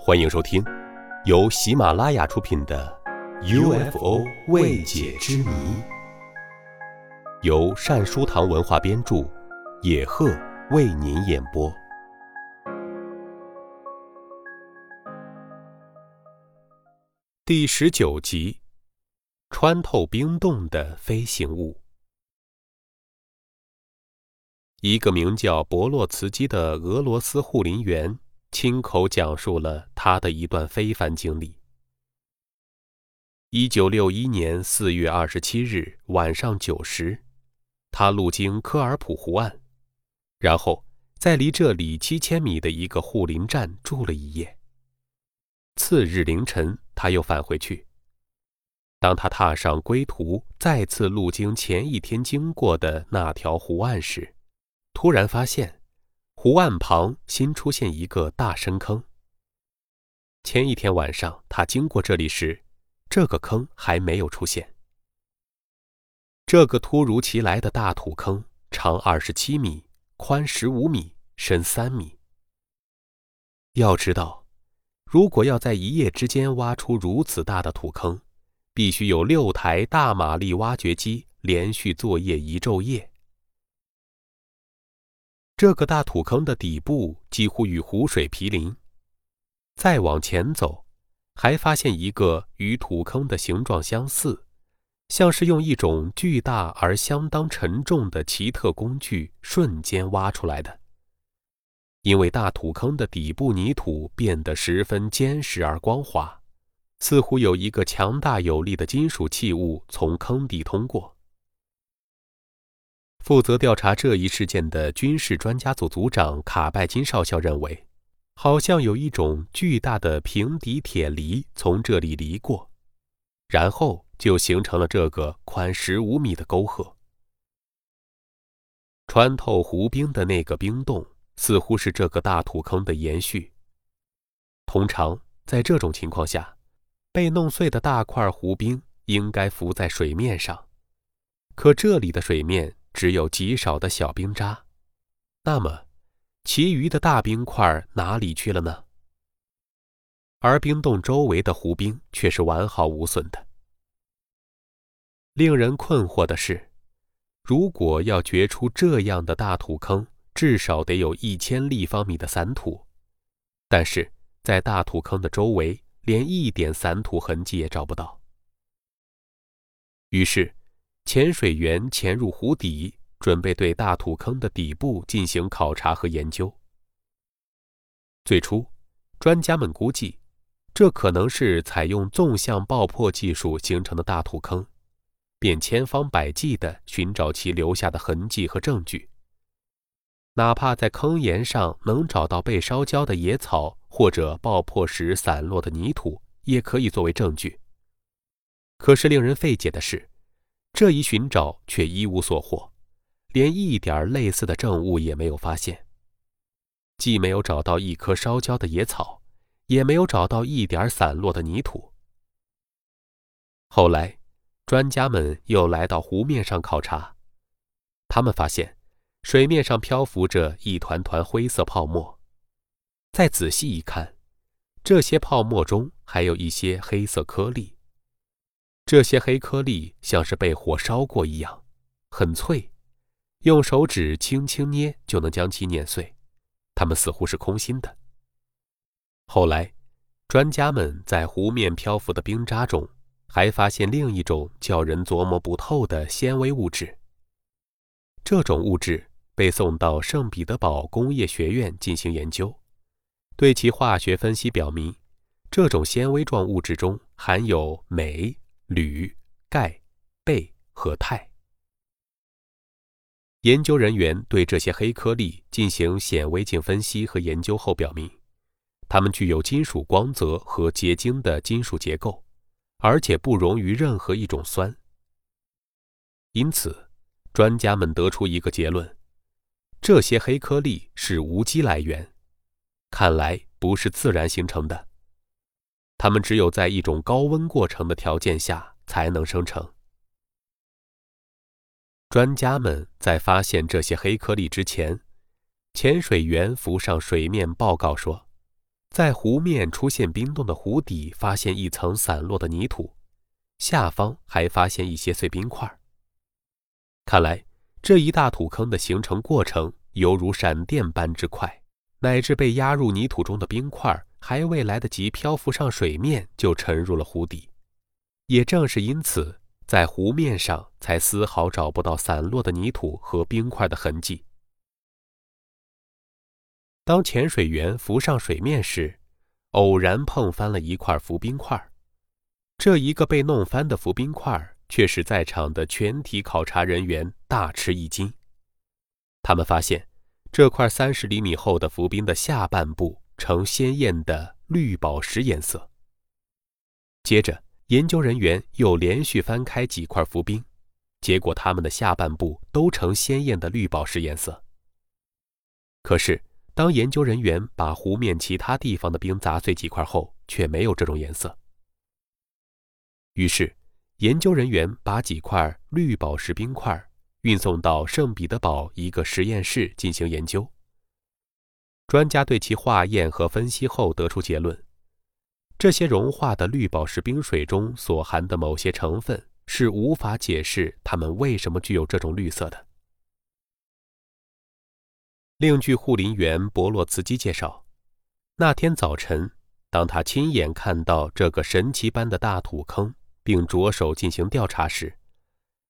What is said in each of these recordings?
欢迎收听，由喜马拉雅出品的《UFO 未解之谜》，由善书堂文化编著，野鹤为您演播。第十九集：穿透冰洞的飞行物。一个名叫博洛茨基的俄罗斯护林员亲口讲述了他的一段非凡经历。一九六一年四月二十七日晚上九时，他路经科尔普湖岸，然后在离这里七千米的一个护林站住了一夜。次日凌晨，他又返回去。当他踏上归途，再次路经前一天经过的那条湖岸时，突然发现，湖岸旁新出现一个大深坑。前一天晚上他经过这里时，这个坑还没有出现。这个突如其来的大土坑长二十七米，宽十五米，深三米。要知道，如果要在一夜之间挖出如此大的土坑，必须有六台大马力挖掘机连续作业一昼夜。这个大土坑的底部几乎与湖水毗邻。再往前走，还发现一个与土坑的形状相似，像是用一种巨大而相当沉重的奇特工具瞬间挖出来的。因为大土坑的底部泥土变得十分坚实而光滑，似乎有一个强大有力的金属器物从坑底通过。负责调查这一事件的军事专家组组长卡拜金少校认为，好像有一种巨大的平底铁犁从这里犁过，然后就形成了这个宽十五米的沟壑。穿透湖冰的那个冰洞似乎是这个大土坑的延续。通常在这种情况下，被弄碎的大块湖冰应该浮在水面上，可这里的水面。只有极少的小冰渣，那么，其余的大冰块哪里去了呢？而冰洞周围的湖冰却是完好无损的。令人困惑的是，如果要掘出这样的大土坑，至少得有一千立方米的散土，但是在大土坑的周围，连一点散土痕迹也找不到。于是。潜水员潜入湖底，准备对大土坑的底部进行考察和研究。最初，专家们估计，这可能是采用纵向爆破技术形成的大土坑，便千方百计地寻找其留下的痕迹和证据。哪怕在坑沿上能找到被烧焦的野草或者爆破时散落的泥土，也可以作为证据。可是，令人费解的是。这一寻找却一无所获，连一点类似的证物也没有发现。既没有找到一棵烧焦的野草，也没有找到一点散落的泥土。后来，专家们又来到湖面上考察，他们发现水面上漂浮着一团团灰色泡沫。再仔细一看，这些泡沫中还有一些黑色颗粒。这些黑颗粒像是被火烧过一样，很脆，用手指轻轻捏就能将其碾碎。它们似乎是空心的。后来，专家们在湖面漂浮的冰渣中，还发现另一种叫人琢磨不透的纤维物质。这种物质被送到圣彼得堡工业学院进行研究，对其化学分析表明，这种纤维状物质中含有镁。铝、钙、钡和钛。研究人员对这些黑颗粒进行显微镜分析和研究后表明，它们具有金属光泽和结晶的金属结构，而且不溶于任何一种酸。因此，专家们得出一个结论：这些黑颗粒是无机来源，看来不是自然形成的。它们只有在一种高温过程的条件下才能生成。专家们在发现这些黑颗粒之前，潜水员浮上水面报告说，在湖面出现冰冻的湖底发现一层散落的泥土，下方还发现一些碎冰块。看来这一大土坑的形成过程犹如闪电般之快，乃至被压入泥土中的冰块还未来得及漂浮上水面，就沉入了湖底。也正是因此，在湖面上才丝毫找不到散落的泥土和冰块的痕迹。当潜水员浮上水面时，偶然碰翻了一块浮冰块。这一个被弄翻的浮冰块，却使在场的全体考察人员大吃一惊。他们发现，这块三十厘米厚的浮冰的下半部呈鲜艳的绿宝石颜色。接着，研究人员又连续翻开几块浮冰，结果它们的下半部都呈鲜艳的绿宝石颜色。可是，当研究人员把湖面其他地方的冰砸碎几块后，却没有这种颜色。于是，研究人员把几块绿宝石冰块运送到圣彼得堡一个实验室进行研究。专家对其化验和分析后得出结论：这些融化的绿宝石冰水中所含的某些成分是无法解释它们为什么具有这种绿色的。另据护林员博洛茨基介绍，那天早晨，当他亲眼看到这个神奇般的大土坑，并着手进行调查时，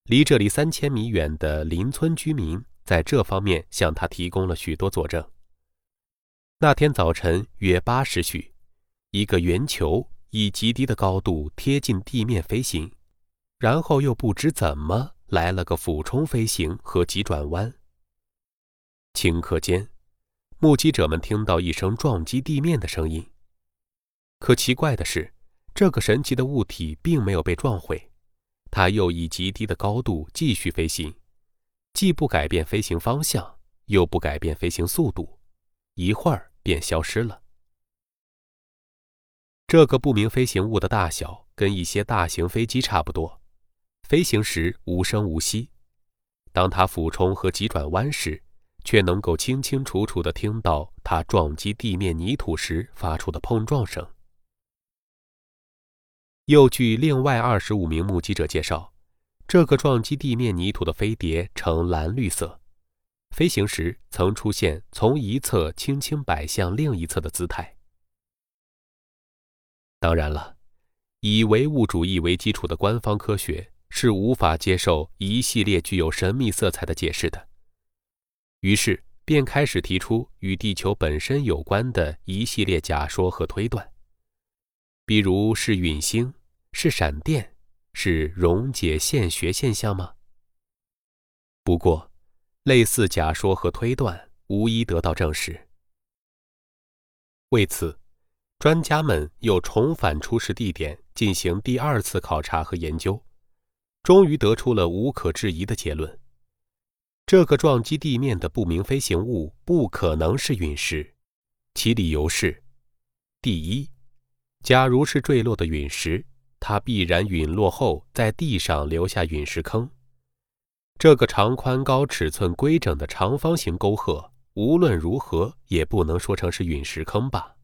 离这里三千米远的邻村居民在这方面向他提供了许多佐证。那天早晨约八时许，一个圆球以极低的高度贴近地面飞行，然后又不知怎么来了个俯冲飞行和急转弯。顷刻间，目击者们听到一声撞击地面的声音。可奇怪的是，这个神奇的物体并没有被撞毁，它又以极低的高度继续飞行，既不改变飞行方向，又不改变飞行速度，一会儿便消失了。这个不明飞行物的大小跟一些大型飞机差不多，飞行时无声无息，当它俯冲和急转弯时。却能够清清楚楚地听到它撞击地面泥土时发出的碰撞声。又据另外二十五名目击者介绍，这个撞击地面泥土的飞碟呈蓝绿色，飞行时曾出现从一侧轻轻摆向另一侧的姿态。当然了，以唯物主义为基础的官方科学是无法接受一系列具有神秘色彩的解释的。于是便开始提出与地球本身有关的一系列假说和推断，比如是陨星、是闪电、是溶解现学现象吗？不过，类似假说和推断无一得到证实。为此，专家们又重返出事地点进行第二次考察和研究，终于得出了无可置疑的结论。这个撞击地面的不明飞行物不可能是陨石，其理由是：第一，假如是坠落的陨石，它必然陨落后在地上留下陨石坑。这个长宽高、尺寸规整的长方形沟壑，无论如何也不能说成是陨石坑吧？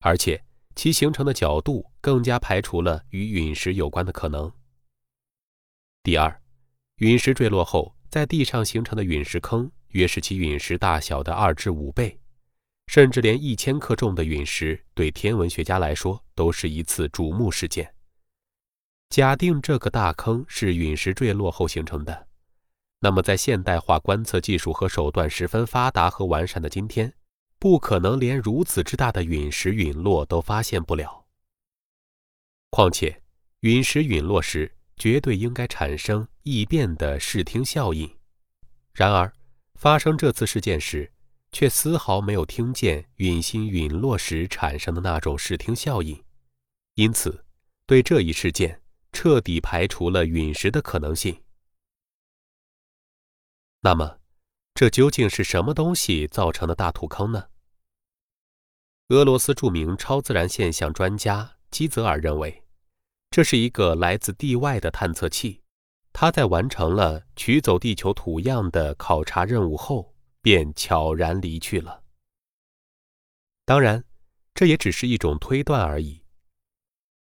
而且其形成的角度更加排除了与陨石有关的可能。第二，陨石坠落后。在地上形成的陨石坑，约是其陨石大小的二至五倍，甚至连一千克重的陨石，对天文学家来说都是一次瞩目事件。假定这个大坑是陨石坠落后形成的，那么在现代化观测技术和手段十分发达和完善的今天，不可能连如此之大的陨石陨落都发现不了。况且，陨石陨落时，绝对应该产生异变的视听效应，然而发生这次事件时，却丝毫没有听见陨星陨落时产生的那种视听效应，因此对这一事件彻底排除了陨石的可能性。那么，这究竟是什么东西造成的大土坑呢？俄罗斯著名超自然现象专家基泽尔认为。这是一个来自地外的探测器，它在完成了取走地球土样的考察任务后，便悄然离去了。当然，这也只是一种推断而已。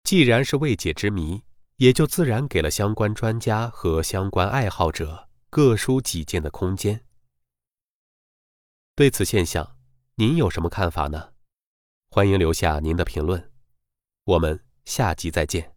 既然是未解之谜，也就自然给了相关专家和相关爱好者各抒己见的空间。对此现象，您有什么看法呢？欢迎留下您的评论。我们下集再见。